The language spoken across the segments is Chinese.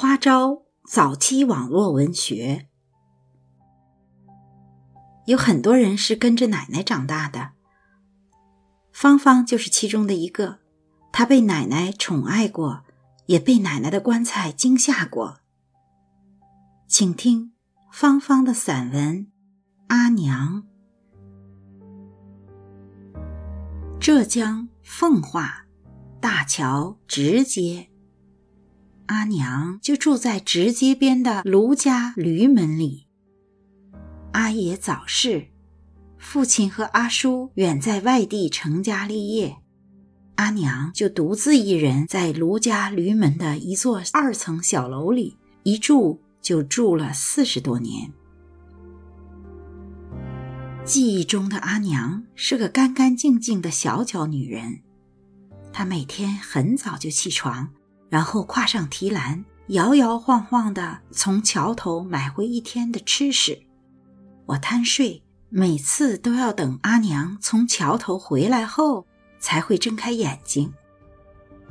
花招早期网络文学，有很多人是跟着奶奶长大的，芳芳就是其中的一个。她被奶奶宠爱过，也被奶奶的棺材惊吓过。请听芳芳的散文《阿娘》。浙江奉化大桥直街。阿娘就住在直街边的卢家驴门里。阿爷早逝，父亲和阿叔远在外地成家立业，阿娘就独自一人在卢家驴门的一座二层小楼里一住就住了四十多年。记忆中的阿娘是个干干净净的小脚女人，她每天很早就起床。然后跨上提篮，摇摇晃晃地从桥头买回一天的吃食。我贪睡，每次都要等阿娘从桥头回来后才会睁开眼睛。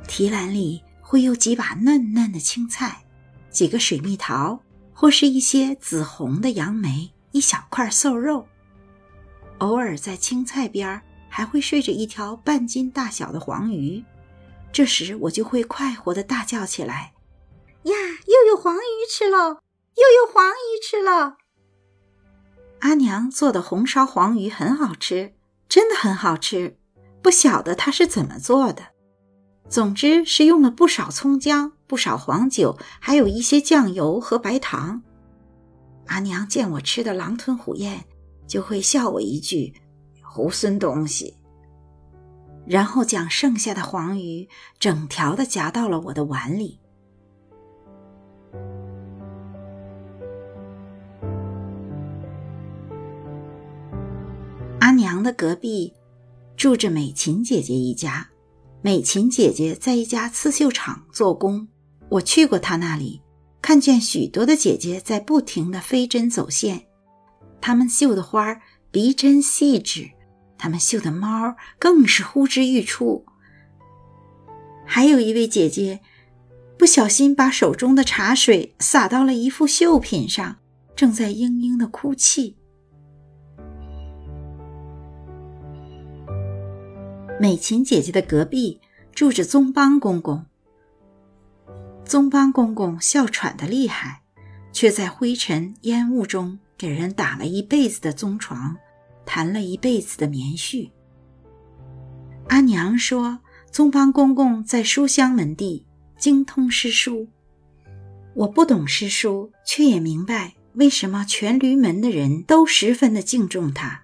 提篮里会有几把嫩嫩的青菜，几个水蜜桃，或是一些紫红的杨梅，一小块瘦肉。偶尔在青菜边还会睡着一条半斤大小的黄鱼。这时我就会快活的大叫起来：“呀，又有黄鱼吃喽，又有黄鱼吃喽！”阿娘做的红烧黄鱼很好吃，真的很好吃。不晓得她是怎么做的，总之是用了不少葱姜、不少黄酒，还有一些酱油和白糖。阿娘见我吃的狼吞虎咽，就会笑我一句：“猢狲东西。”然后将剩下的黄鱼整条的夹到了我的碗里。阿娘的隔壁住着美琴姐姐一家，美琴姐姐在一家刺绣厂做工。我去过她那里，看见许多的姐姐在不停的飞针走线，她们绣的花儿逼真细致。他们绣的猫更是呼之欲出。还有一位姐姐，不小心把手中的茶水洒到了一幅绣品上，正在嘤嘤的哭泣。美琴姐姐的隔壁住着宗邦公公。宗邦公公哮喘的厉害，却在灰尘烟雾中给人打了一辈子的棕床。弹了一辈子的棉絮。阿娘说：“宗邦公公在书香门第，精通诗书。我不懂诗书，却也明白为什么全驴门的人都十分的敬重他。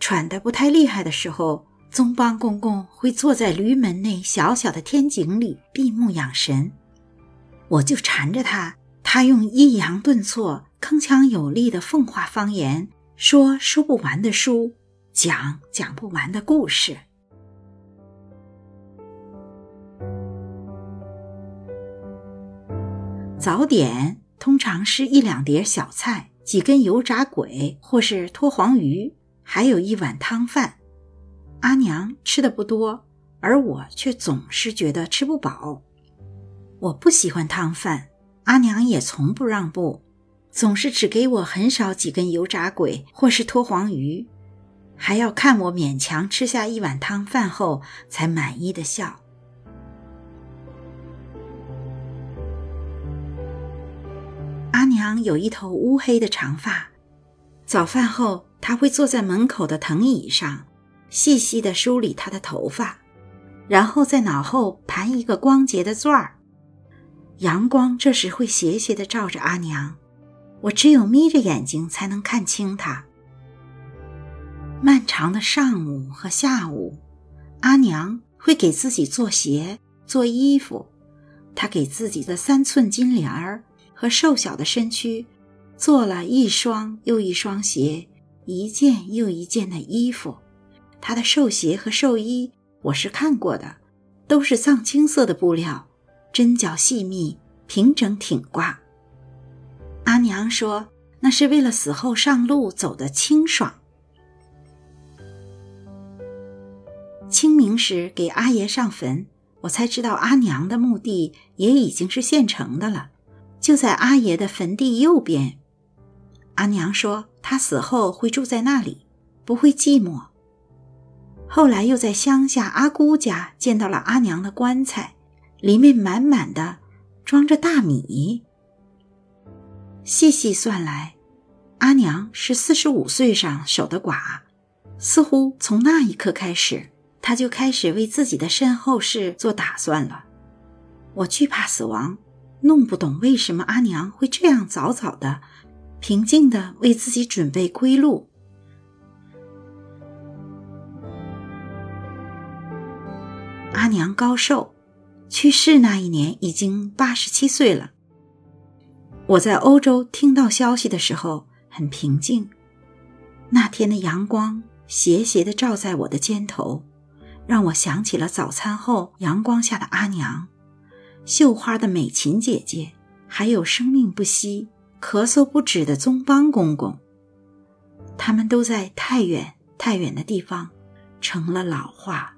喘得不太厉害的时候，宗邦公公会坐在驴门内小小的天井里闭目养神。我就缠着他，他用抑扬顿挫、铿锵有力的奉化方言。”说说不完的书，讲讲不完的故事。早点通常是一两碟小菜，几根油炸鬼或是脱黄鱼，还有一碗汤饭。阿娘吃的不多，而我却总是觉得吃不饱。我不喜欢汤饭，阿娘也从不让步。总是只给我很少几根油炸鬼或是脱黄鱼，还要看我勉强吃下一碗汤饭后才满意的笑。阿娘有一头乌黑的长发，早饭后她会坐在门口的藤椅上，细细的梳理她的头发，然后在脑后盘一个光洁的钻儿。阳光这时会斜斜的照着阿娘。我只有眯着眼睛才能看清他。漫长的上午和下午，阿娘会给自己做鞋、做衣服。她给自己的三寸金莲儿和瘦小的身躯做了一双又一双鞋，一件又一件的衣服。她的寿鞋和寿衣我是看过的，都是藏青色的布料，针脚细密，平整挺挂。阿娘说：“那是为了死后上路走得清爽。”清明时给阿爷上坟，我才知道阿娘的墓地也已经是现成的了。就在阿爷的坟地右边。阿娘说，他死后会住在那里，不会寂寞。后来又在乡下阿姑家见到了阿娘的棺材，里面满满的装着大米。细细算来，阿娘是四十五岁上守的寡，似乎从那一刻开始，她就开始为自己的身后事做打算了。我惧怕死亡。弄不懂为什么阿娘会这样早早的、平静的为自己准备归路。阿娘高寿，去世那一年已经八十七岁了。我在欧洲听到消息的时候很平静。那天的阳光斜斜的照在我的肩头，让我想起了早餐后阳光下的阿娘。绣花的美琴姐姐，还有生命不息、咳嗽不止的宗邦公公，他们都在太远太远的地方，成了老化。